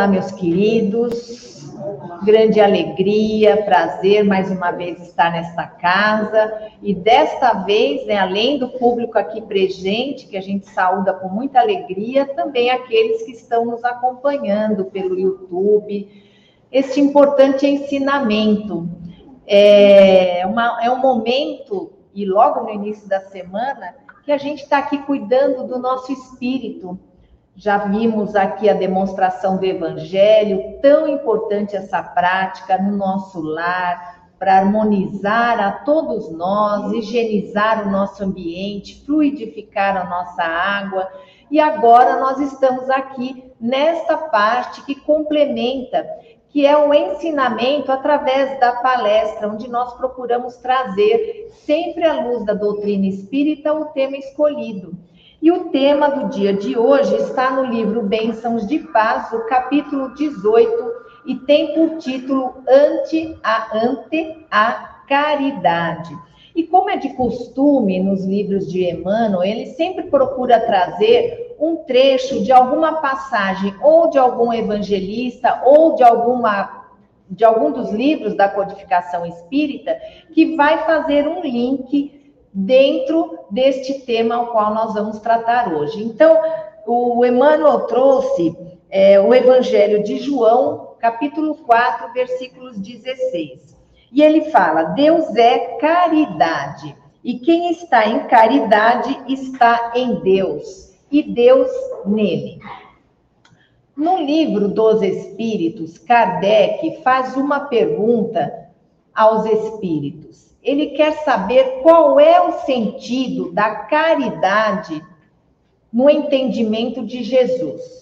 Olá, meus queridos. Grande alegria, prazer mais uma vez estar nesta casa. E desta vez, né, além do público aqui presente, que a gente saúda com muita alegria, também aqueles que estão nos acompanhando pelo YouTube. Este importante ensinamento. É, uma, é um momento, e logo no início da semana, que a gente está aqui cuidando do nosso espírito já vimos aqui a demonstração do Evangelho, tão importante essa prática no nosso lar, para harmonizar a todos nós, higienizar o nosso ambiente, fluidificar a nossa água. E agora nós estamos aqui nesta parte que complementa, que é o ensinamento através da palestra, onde nós procuramos trazer, sempre à luz da doutrina espírita, o tema escolhido. E o tema do dia de hoje está no livro Bênçãos de Paz, o capítulo 18, e tem por título Ante a Ante a Caridade. E como é de costume nos livros de Emmanuel, ele sempre procura trazer um trecho de alguma passagem ou de algum evangelista ou de alguma de algum dos livros da codificação espírita que vai fazer um link dentro deste tema ao qual nós vamos tratar hoje. Então, o Emmanuel trouxe é, o Evangelho de João, capítulo 4, versículos 16. E ele fala: Deus é caridade, e quem está em caridade está em Deus, e Deus nele. No livro dos Espíritos, Kardec faz uma pergunta aos espíritos ele quer saber qual é o sentido da caridade no entendimento de Jesus.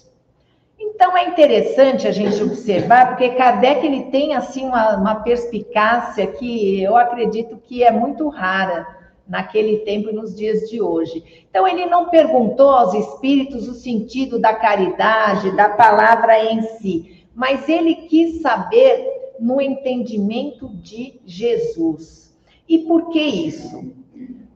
Então é interessante a gente observar, porque Kardec ele tem assim uma, uma perspicácia que eu acredito que é muito rara naquele tempo e nos dias de hoje. Então ele não perguntou aos espíritos o sentido da caridade, da palavra em si, mas ele quis saber no entendimento de Jesus. E por que isso?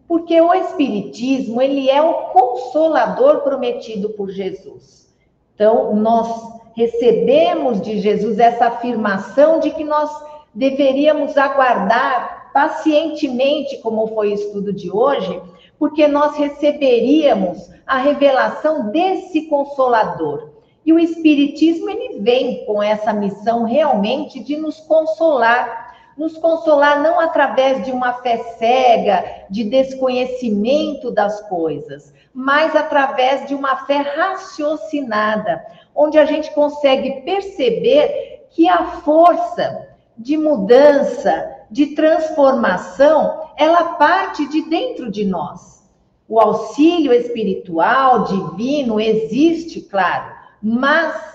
Porque o espiritismo, ele é o consolador prometido por Jesus. Então, nós recebemos de Jesus essa afirmação de que nós deveríamos aguardar pacientemente, como foi o estudo de hoje, porque nós receberíamos a revelação desse consolador. E o espiritismo ele vem com essa missão realmente de nos consolar nos consolar não através de uma fé cega, de desconhecimento das coisas, mas através de uma fé raciocinada, onde a gente consegue perceber que a força de mudança, de transformação, ela parte de dentro de nós. O auxílio espiritual, divino, existe, claro, mas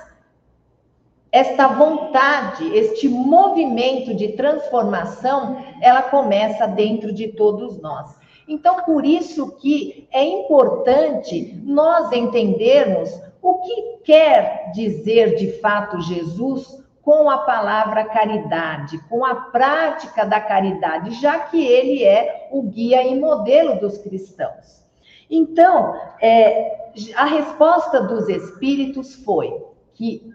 esta vontade, este movimento de transformação, ela começa dentro de todos nós. Então, por isso que é importante nós entendermos o que quer dizer de fato Jesus com a palavra caridade, com a prática da caridade, já que ele é o guia e modelo dos cristãos. Então, é, a resposta dos espíritos foi que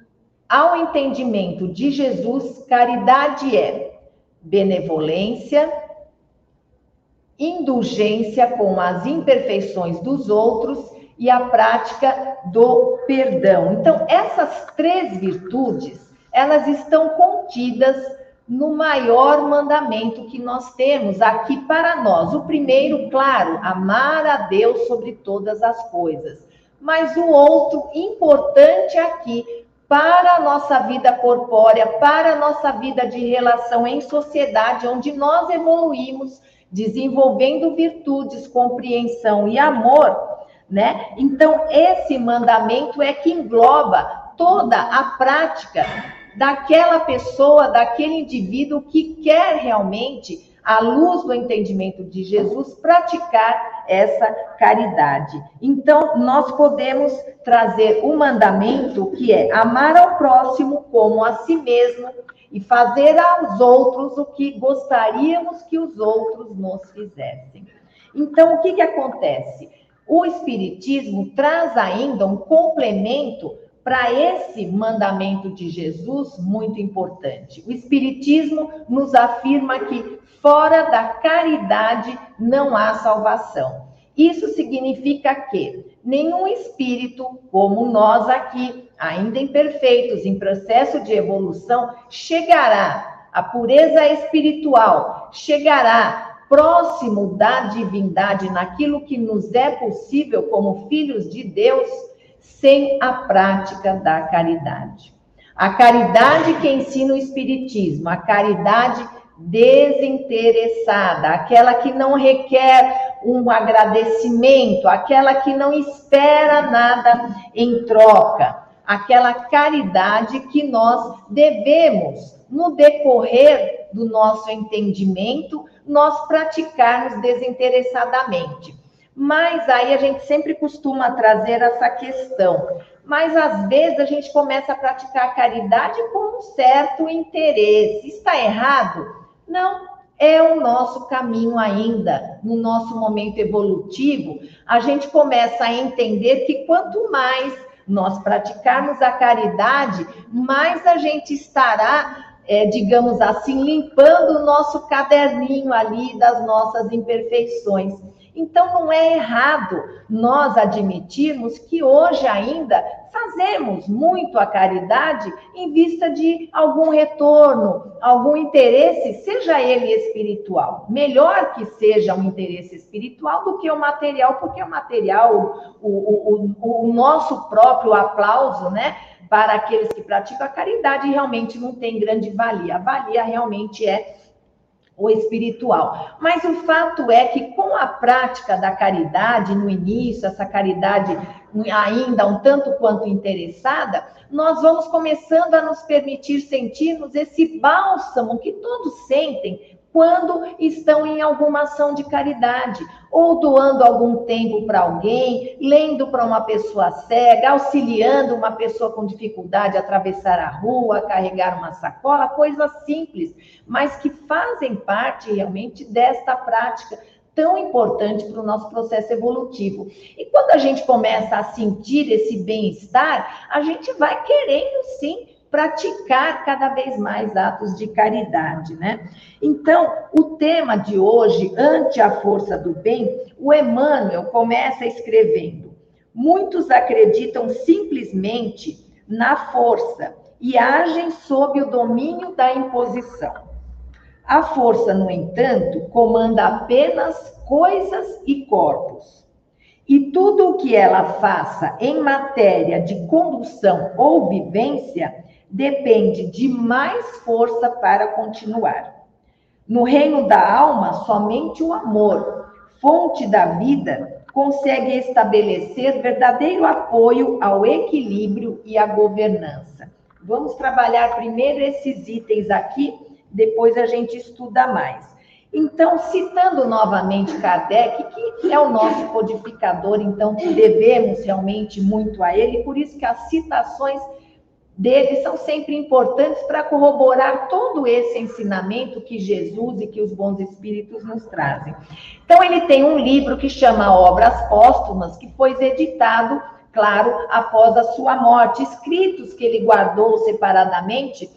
ao entendimento de Jesus, caridade é benevolência, indulgência com as imperfeições dos outros e a prática do perdão. Então, essas três virtudes, elas estão contidas no maior mandamento que nós temos aqui para nós. O primeiro, claro, amar a Deus sobre todas as coisas. Mas o outro importante aqui para a nossa vida corpórea, para a nossa vida de relação em sociedade, onde nós evoluímos, desenvolvendo virtudes, compreensão e amor, né? Então, esse mandamento é que engloba toda a prática daquela pessoa, daquele indivíduo que quer realmente à luz do entendimento de Jesus, praticar essa caridade. Então, nós podemos trazer um mandamento que é amar ao próximo como a si mesmo e fazer aos outros o que gostaríamos que os outros nos fizessem. Então, o que, que acontece? O Espiritismo traz ainda um complemento para esse mandamento de Jesus muito importante. O Espiritismo nos afirma que fora da caridade não há salvação. Isso significa que nenhum espírito, como nós aqui, ainda imperfeitos, em processo de evolução, chegará à pureza espiritual, chegará próximo da divindade, naquilo que nos é possível como filhos de Deus sem a prática da caridade. A caridade que ensina o Espiritismo, a caridade desinteressada, aquela que não requer um agradecimento, aquela que não espera nada em troca, aquela caridade que nós devemos, no decorrer do nosso entendimento, nós praticarmos desinteressadamente. Mas aí a gente sempre costuma trazer essa questão. Mas às vezes a gente começa a praticar caridade com um certo interesse. Está errado? Não, é o nosso caminho ainda, no nosso momento evolutivo, a gente começa a entender que quanto mais nós praticarmos a caridade, mais a gente estará, é, digamos assim, limpando o nosso caderninho ali das nossas imperfeições. Então, não é errado nós admitirmos que hoje ainda fazemos muito a caridade em vista de algum retorno, algum interesse, seja ele espiritual. Melhor que seja um interesse espiritual do que o material, porque o material, o, o, o, o nosso próprio aplauso, né? Para aqueles que praticam a caridade, realmente não tem grande valia. A valia realmente é o espiritual. Mas o fato é que com a prática da caridade no início, essa caridade ainda um tanto quanto interessada, nós vamos começando a nos permitir sentirmos esse bálsamo que todos sentem quando estão em alguma ação de caridade, ou doando algum tempo para alguém, lendo para uma pessoa cega, auxiliando uma pessoa com dificuldade a atravessar a rua, carregar uma sacola, coisas simples, mas que fazem parte realmente desta prática tão importante para o nosso processo evolutivo. E quando a gente começa a sentir esse bem-estar, a gente vai querendo sim praticar cada vez mais atos de caridade, né? Então, o tema de hoje, ante a força do bem, o Emmanuel começa escrevendo: muitos acreditam simplesmente na força e agem sob o domínio da imposição. A força, no entanto, comanda apenas coisas e corpos. E tudo o que ela faça em matéria de condução ou vivência depende de mais força para continuar. No reino da alma, somente o amor, fonte da vida, consegue estabelecer verdadeiro apoio ao equilíbrio e à governança. Vamos trabalhar primeiro esses itens aqui, depois a gente estuda mais. Então, citando novamente Kardec, que é o nosso codificador, então devemos realmente muito a ele, por isso que as citações deles são sempre importantes para corroborar todo esse ensinamento que Jesus e que os bons espíritos nos trazem. Então, ele tem um livro que chama Obras Póstumas, que foi editado, claro, após a sua morte, escritos que ele guardou separadamente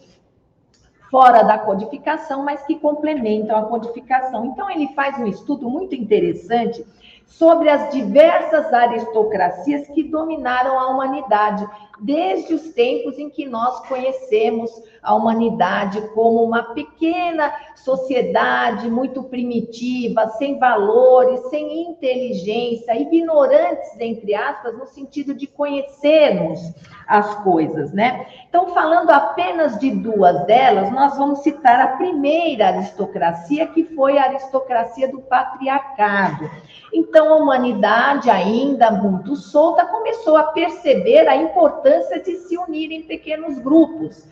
fora da codificação, mas que complementam a codificação. Então, ele faz um estudo muito interessante sobre as diversas aristocracias que dominaram a humanidade, desde os tempos em que nós conhecemos a humanidade como uma pequena sociedade muito primitiva, sem valores, sem inteligência, ignorantes, entre aspas, no sentido de conhecermos as coisas, né? Então, falando apenas de duas delas, nós vamos citar a primeira aristocracia, que foi a aristocracia do patriarcado. Então, a humanidade, ainda muito solta, começou a perceber a importância de se unir em pequenos grupos.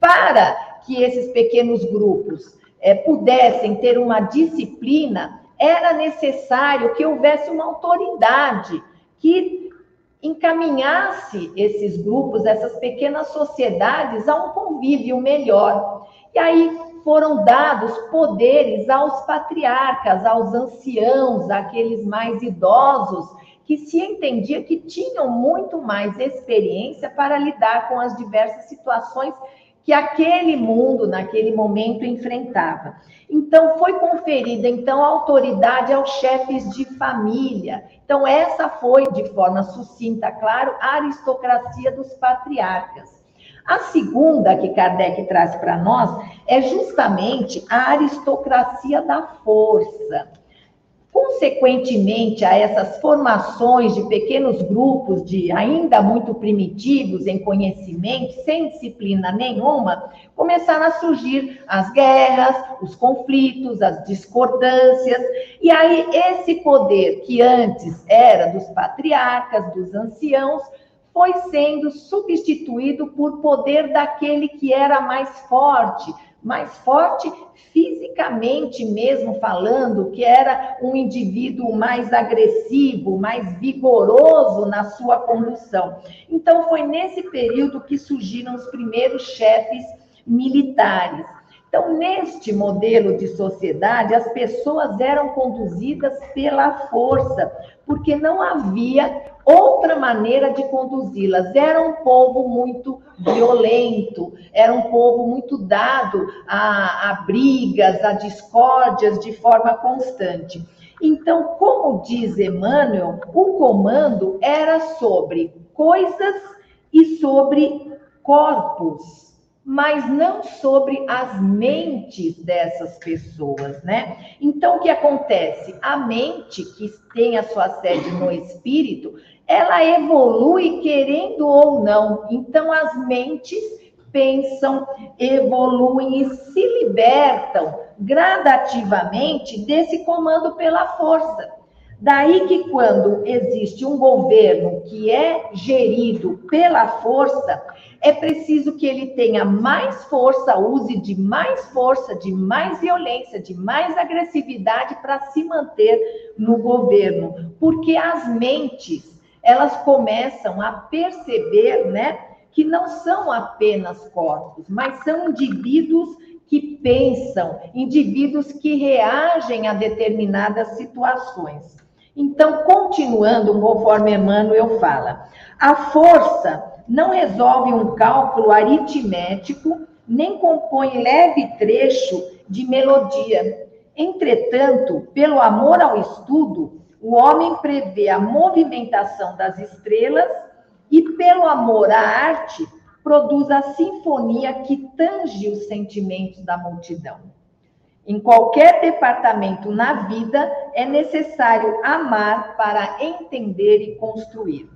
Para que esses pequenos grupos é, pudessem ter uma disciplina, era necessário que houvesse uma autoridade que encaminhasse esses grupos, essas pequenas sociedades, a um convívio melhor. E aí foram dados poderes aos patriarcas, aos anciãos, aqueles mais idosos, que se entendia que tinham muito mais experiência para lidar com as diversas situações que aquele mundo, naquele momento, enfrentava. Então, foi conferida, então, autoridade aos chefes de família. Então, essa foi, de forma sucinta, claro, a aristocracia dos patriarcas. A segunda que Kardec traz para nós é justamente a aristocracia da força. Consequentemente a essas formações de pequenos grupos de ainda muito primitivos em conhecimento, sem disciplina nenhuma, começaram a surgir as guerras, os conflitos, as discordâncias, e aí esse poder que antes era dos patriarcas, dos anciãos, foi sendo substituído por poder daquele que era mais forte, mais forte fisicamente mesmo falando, que era um indivíduo mais agressivo, mais vigoroso na sua condução. Então, foi nesse período que surgiram os primeiros chefes militares. Então, neste modelo de sociedade, as pessoas eram conduzidas pela força, porque não havia outra maneira de conduzi-las. Era um povo muito violento, era um povo muito dado a, a brigas, a discórdias de forma constante. Então, como diz Emmanuel, o comando era sobre coisas e sobre corpos mas não sobre as mentes dessas pessoas, né? Então, o que acontece? A mente, que tem a sua sede no espírito, ela evolui querendo ou não. Então, as mentes pensam, evoluem e se libertam gradativamente desse comando pela força. Daí que quando existe um governo que é gerido pela força, é preciso que ele tenha mais força, use de mais força, de mais violência, de mais agressividade para se manter no governo, porque as mentes, elas começam a perceber, né, que não são apenas corpos, mas são indivíduos que pensam, indivíduos que reagem a determinadas situações. Então, continuando conforme Emmanuel fala, a força não resolve um cálculo aritmético, nem compõe leve trecho de melodia. Entretanto, pelo amor ao estudo, o homem prevê a movimentação das estrelas e, pelo amor à arte, produz a sinfonia que tange os sentimentos da multidão. Em qualquer departamento na vida é necessário amar para entender e construir.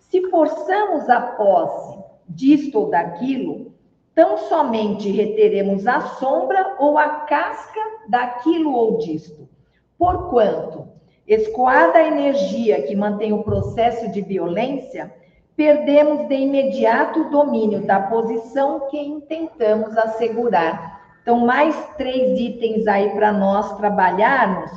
Se forçamos a posse disto ou daquilo, tão somente reteremos a sombra ou a casca daquilo ou disto. Porquanto, escoada a energia que mantém o processo de violência, perdemos de imediato o domínio da posição que intentamos assegurar então, mais três itens aí para nós trabalharmos.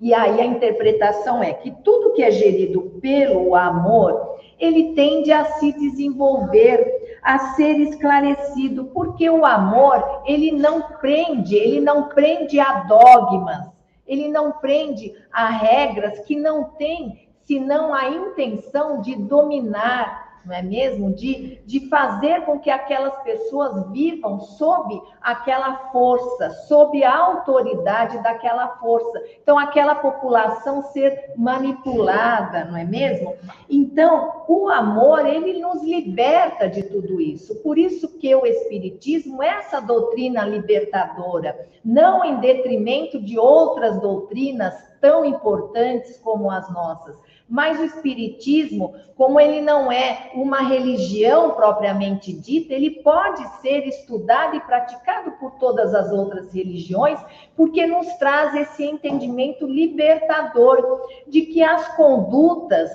E aí a interpretação é que tudo que é gerido pelo amor, ele tende a se desenvolver, a ser esclarecido, porque o amor, ele não prende, ele não prende a dogmas, ele não prende a regras que não têm senão a intenção de dominar, não é mesmo? De, de fazer com que aquelas pessoas vivam sob aquela força, sob a autoridade daquela força. Então, aquela população ser manipulada, não é mesmo? Então, o amor, ele nos liberta de tudo isso. Por isso que o Espiritismo é essa doutrina libertadora, não em detrimento de outras doutrinas tão importantes como as nossas mas o espiritismo, como ele não é uma religião propriamente dita, ele pode ser estudado e praticado por todas as outras religiões, porque nos traz esse entendimento libertador de que as condutas,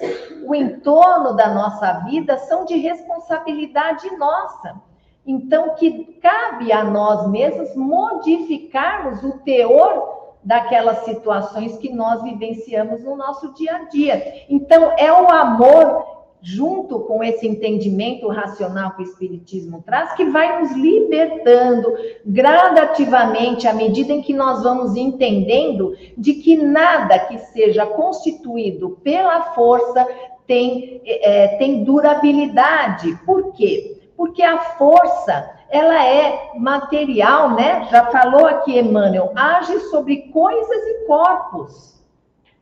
o entorno da nossa vida são de responsabilidade nossa. Então, que cabe a nós mesmos modificarmos o teor daquelas situações que nós vivenciamos no nosso dia a dia. Então, é o amor junto com esse entendimento racional que o Espiritismo traz, que vai nos libertando gradativamente à medida em que nós vamos entendendo de que nada que seja constituído pela força tem, é, tem durabilidade. Por quê? Porque a força ela é material, né? Já falou aqui Emmanuel, age sobre coisas e corpos.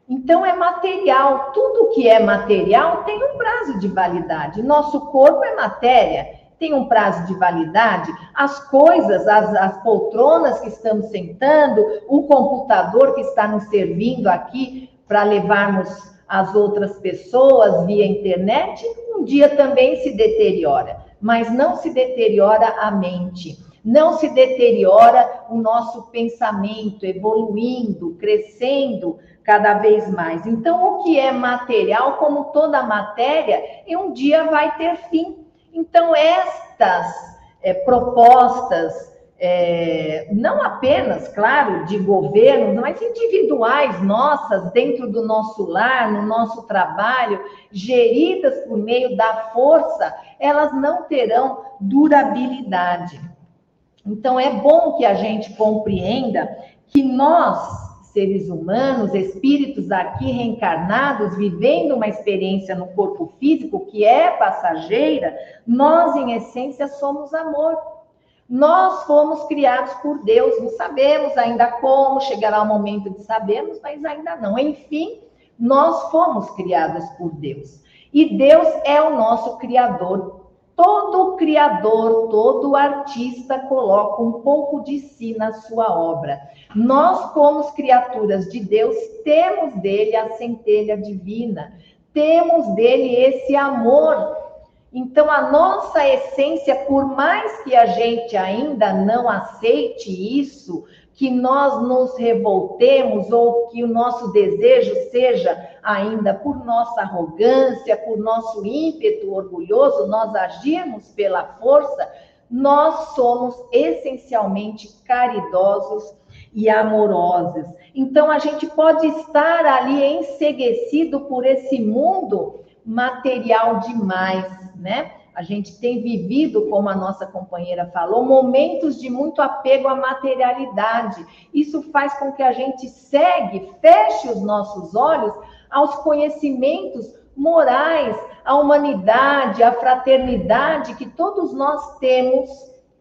Então, é material. Tudo que é material tem um prazo de validade. Nosso corpo é matéria, tem um prazo de validade. As coisas, as, as poltronas que estamos sentando, o computador que está nos servindo aqui para levarmos as outras pessoas via internet, um dia também se deteriora. Mas não se deteriora a mente não se deteriora o nosso pensamento, evoluindo, crescendo cada vez mais. Então, o que é material, como toda matéria, um dia vai ter fim. Então, estas é, propostas, é, não apenas, claro, de governo, mas individuais nossas, dentro do nosso lar, no nosso trabalho, geridas por meio da força, elas não terão durabilidade. Então, é bom que a gente compreenda que nós, seres humanos, espíritos aqui reencarnados, vivendo uma experiência no corpo físico que é passageira, nós, em essência, somos amor. Nós fomos criados por Deus, não sabemos ainda como, chegará o momento de sabermos, mas ainda não. Enfim, nós fomos criados por Deus. E Deus é o nosso Criador Todo criador, todo artista coloca um pouco de si na sua obra. Nós, como criaturas de Deus, temos dele a centelha divina, temos dele esse amor. Então, a nossa essência, por mais que a gente ainda não aceite isso, que nós nos revoltemos ou que o nosso desejo seja ainda por nossa arrogância, por nosso ímpeto orgulhoso, nós agirmos pela força, nós somos essencialmente caridosos e amorosos. Então a gente pode estar ali enseguecido por esse mundo material demais, né? A gente tem vivido, como a nossa companheira falou, momentos de muito apego à materialidade. Isso faz com que a gente segue, feche os nossos olhos aos conhecimentos morais, à humanidade, à fraternidade que todos nós temos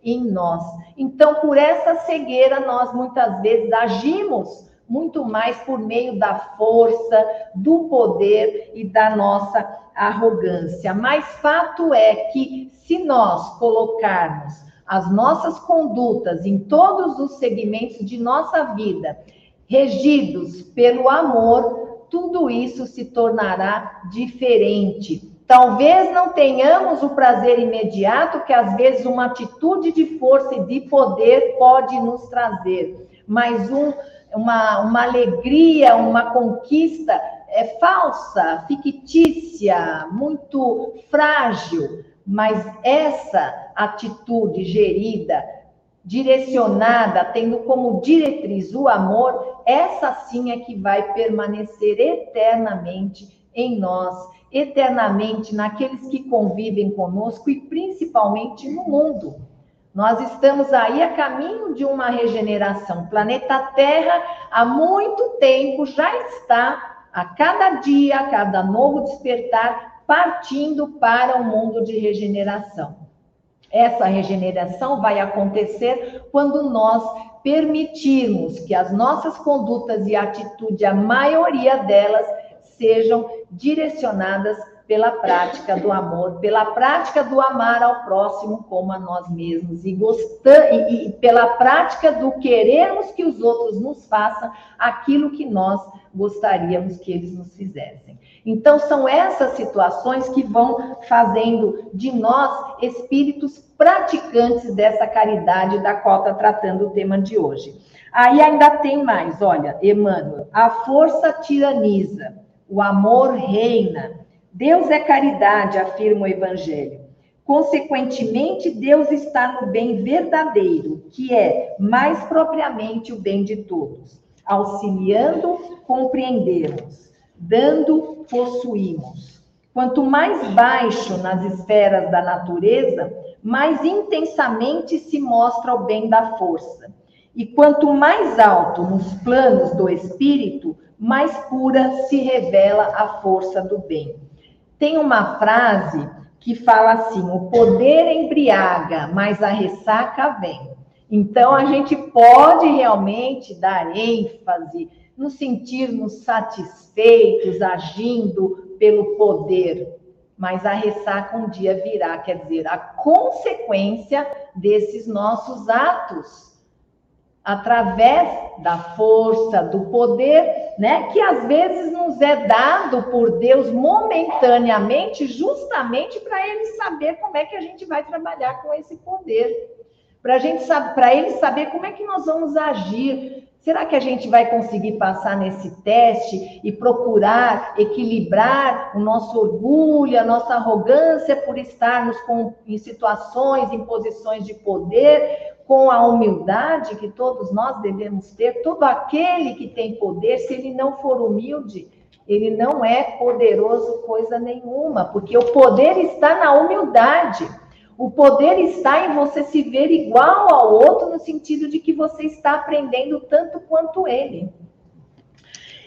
em nós. Então, por essa cegueira, nós muitas vezes agimos muito mais por meio da força, do poder e da nossa arrogância. Mas fato é que se nós colocarmos as nossas condutas em todos os segmentos de nossa vida, regidos pelo amor, tudo isso se tornará diferente. Talvez não tenhamos o prazer imediato que às vezes uma atitude de força e de poder pode nos trazer, mas um, uma, uma alegria, uma conquista é falsa, fictícia, muito frágil, mas essa atitude gerida, direcionada, tendo como diretriz o amor, essa sim é que vai permanecer eternamente em nós, eternamente naqueles que convivem conosco e principalmente no mundo. Nós estamos aí a caminho de uma regeneração. O planeta Terra, há muito tempo, já está a cada dia, a cada novo despertar, partindo para um mundo de regeneração. Essa regeneração vai acontecer quando nós permitirmos que as nossas condutas e atitude, a maioria delas, sejam direcionadas pela prática do amor, pela prática do amar ao próximo como a nós mesmos e, gostar, e, e pela prática do querermos que os outros nos façam aquilo que nós gostaríamos que eles nos fizessem. Então, são essas situações que vão fazendo de nós espíritos praticantes dessa caridade da qual está tratando o tema de hoje. Aí ainda tem mais, olha, Emmanuel, a força tiraniza, o amor reina, Deus é caridade, afirma o Evangelho. Consequentemente, Deus está no bem verdadeiro, que é mais propriamente o bem de todos. Auxiliando, compreendemos. Dando, possuímos. Quanto mais baixo nas esferas da natureza, mais intensamente se mostra o bem da força. E quanto mais alto nos planos do espírito, mais pura se revela a força do bem. Tem uma frase que fala assim: o poder embriaga, mas a ressaca vem. Então a gente pode realmente dar ênfase nos sentirmos satisfeitos agindo pelo poder, mas a ressaca um dia virá, quer dizer, a consequência desses nossos atos, através da força, do poder, né, que às vezes nos é dado por Deus momentaneamente, justamente para ele saber como é que a gente vai trabalhar com esse poder. Para gente para ele saber como é que nós vamos agir, Será que a gente vai conseguir passar nesse teste e procurar equilibrar o nosso orgulho, a nossa arrogância por estarmos com, em situações, em posições de poder, com a humildade que todos nós devemos ter? Todo aquele que tem poder, se ele não for humilde, ele não é poderoso coisa nenhuma, porque o poder está na humildade. O poder está em você se ver igual ao outro, no sentido de que você está aprendendo tanto quanto ele.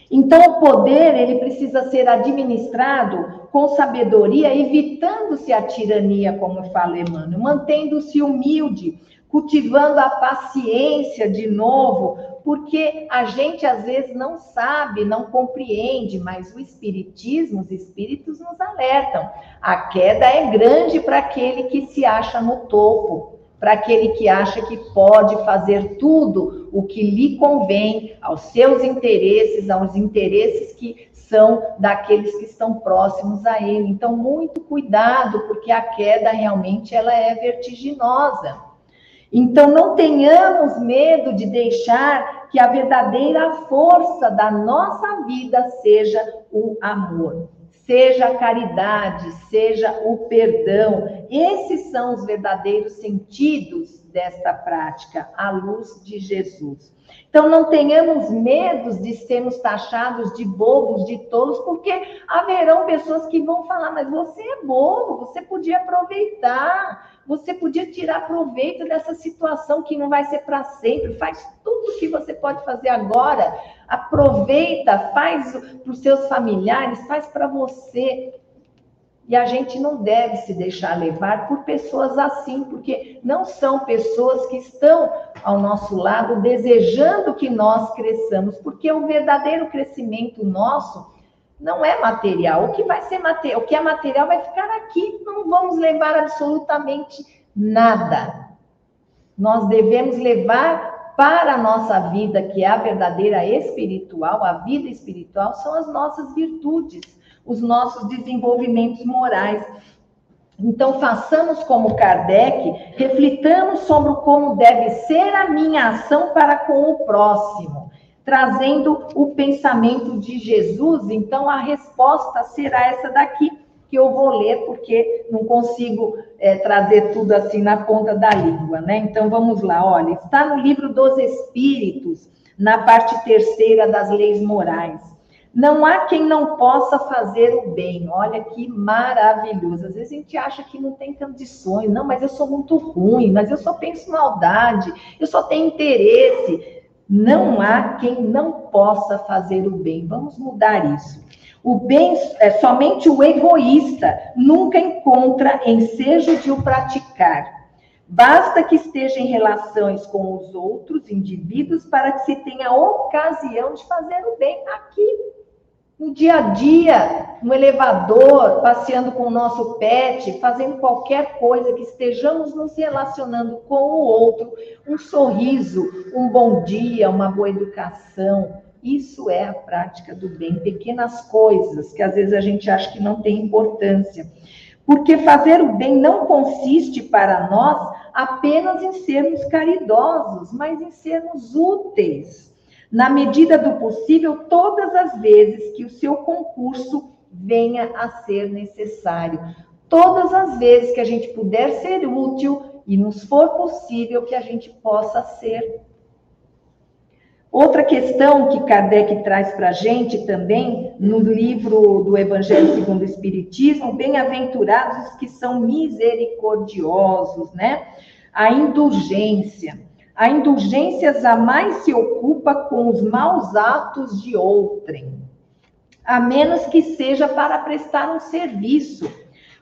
Então, o poder ele precisa ser administrado com sabedoria, evitando-se a tirania, como fala Emmanuel, mantendo-se humilde, cultivando a paciência de novo, porque a gente às vezes não sabe, não compreende, mas o espiritismo, os espíritos nos alertam. A queda é grande para aquele que se acha no topo, para aquele que acha que pode fazer tudo o que lhe convém aos seus interesses, aos interesses que são daqueles que estão próximos a ele. Então, muito cuidado, porque a queda realmente ela é vertiginosa. Então, não tenhamos medo de deixar que a verdadeira força da nossa vida seja o amor, seja a caridade, seja o perdão. Esses são os verdadeiros sentidos desta prática, à luz de Jesus. Então, não tenhamos medo de sermos taxados de bobos, de tolos, porque haverão pessoas que vão falar, mas você é bobo, você podia aproveitar, você podia tirar proveito dessa situação que não vai ser para sempre. Faz tudo o que você pode fazer agora. Aproveita, faz para os seus familiares, faz para você. E a gente não deve se deixar levar por pessoas assim, porque não são pessoas que estão ao nosso lado desejando que nós cresçamos, porque o verdadeiro crescimento nosso não é material. O que vai ser material, o que é material vai ficar aqui, não vamos levar absolutamente nada. Nós devemos levar para a nossa vida, que é a verdadeira espiritual, a vida espiritual, são as nossas virtudes, os nossos desenvolvimentos morais. Então, façamos como Kardec, reflitamos sobre como deve ser a minha ação para com o próximo trazendo o pensamento de Jesus. Então, a resposta será essa daqui, que eu vou ler, porque não consigo é, trazer tudo assim na ponta da língua, né? Então, vamos lá, olha, está no livro dos Espíritos, na parte terceira das leis morais. Não há quem não possa fazer o bem. Olha que maravilhoso. Às vezes a gente acha que não tem condições. Não, mas eu sou muito ruim, mas eu só penso maldade, eu só tenho interesse. Não há quem não possa fazer o bem. Vamos mudar isso. O bem, é, somente o egoísta nunca encontra ensejo de o praticar. Basta que esteja em relações com os outros indivíduos para que se tenha ocasião de fazer o bem aqui no dia a dia, no elevador, passeando com o nosso pet, fazendo qualquer coisa que estejamos nos relacionando com o outro, um sorriso, um bom dia, uma boa educação. Isso é a prática do bem, pequenas coisas que às vezes a gente acha que não tem importância. Porque fazer o bem não consiste para nós apenas em sermos caridosos, mas em sermos úteis na medida do possível, todas as vezes que o seu concurso venha a ser necessário. Todas as vezes que a gente puder ser útil e nos for possível que a gente possa ser. Outra questão que Kardec traz para a gente também, no livro do Evangelho segundo o Espiritismo, bem-aventurados que são misericordiosos, né? A indulgência. A indulgência jamais se ocupa com os maus atos de outrem, a menos que seja para prestar um serviço.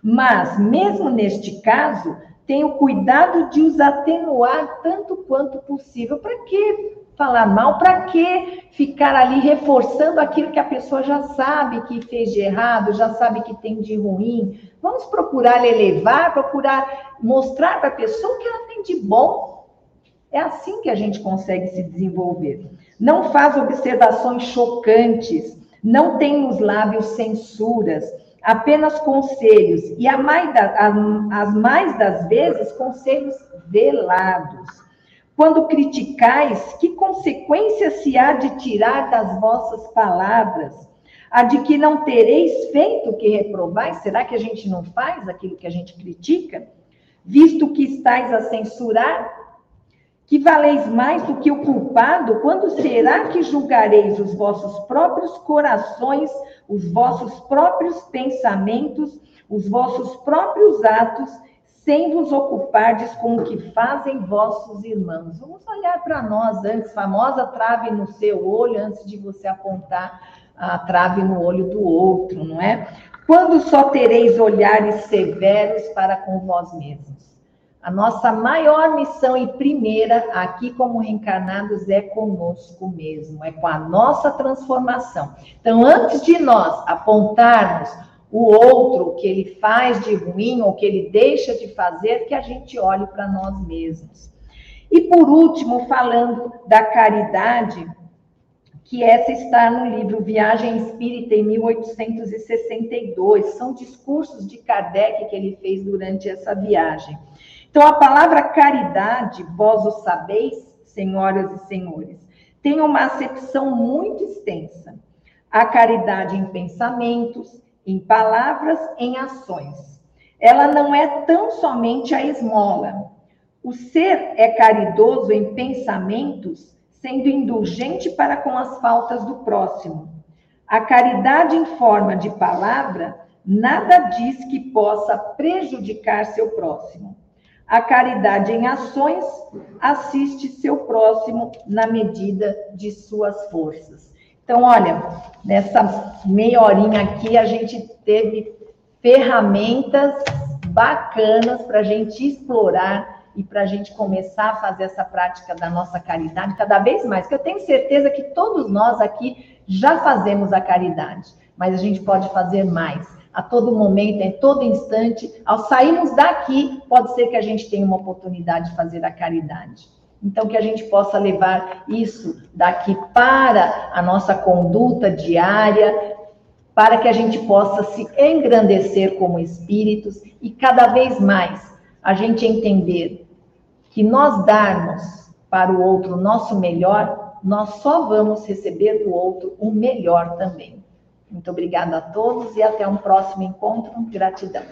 Mas, mesmo neste caso, tem o cuidado de os atenuar tanto quanto possível. Para que falar mal? Para que ficar ali reforçando aquilo que a pessoa já sabe que fez de errado, já sabe que tem de ruim? Vamos procurar elevar, procurar mostrar para a pessoa o que ela tem de bom. É assim que a gente consegue se desenvolver. Não faz observações chocantes, não tem nos lábios censuras, apenas conselhos, e a mais da, a, as mais das vezes conselhos velados quando criticais, que consequência se há de tirar das vossas palavras? A de que não tereis feito o que reprovais? Será que a gente não faz aquilo que a gente critica? Visto que estáis a censurar, que valeis mais do que o culpado, quando será que julgareis os vossos próprios corações, os vossos próprios pensamentos, os vossos próprios atos, sem vos ocupardes com o que fazem vossos irmãos. Vamos olhar para nós antes, famosa trave no seu olho, antes de você apontar a trave no olho do outro, não é? Quando só tereis olhares severos para com vós mesmos. A nossa maior missão e primeira aqui como reencarnados é conosco mesmo, é com a nossa transformação. Então, antes de nós apontarmos o outro, o que ele faz de ruim ou que ele deixa de fazer, que a gente olhe para nós mesmos. E por último, falando da caridade, que essa está no livro Viagem Espírita em 1862. São discursos de Kardec que ele fez durante essa viagem. Então, a palavra caridade, vós o sabeis, senhoras e senhores, tem uma acepção muito extensa. A caridade em pensamentos, em palavras, em ações. Ela não é tão somente a esmola. O ser é caridoso em pensamentos, sendo indulgente para com as faltas do próximo. A caridade em forma de palavra nada diz que possa prejudicar seu próximo. A caridade em ações assiste seu próximo na medida de suas forças. Então, olha, nessa meia horinha aqui, a gente teve ferramentas bacanas para a gente explorar e para a gente começar a fazer essa prática da nossa caridade cada vez mais. Que eu tenho certeza que todos nós aqui já fazemos a caridade, mas a gente pode fazer mais. A todo momento, em todo instante, ao sairmos daqui, pode ser que a gente tenha uma oportunidade de fazer a caridade. Então, que a gente possa levar isso daqui para a nossa conduta diária, para que a gente possa se engrandecer como espíritos e cada vez mais a gente entender que nós darmos para o outro o nosso melhor, nós só vamos receber do outro o melhor também. Muito obrigada a todos e até um próximo encontro. Gratidão.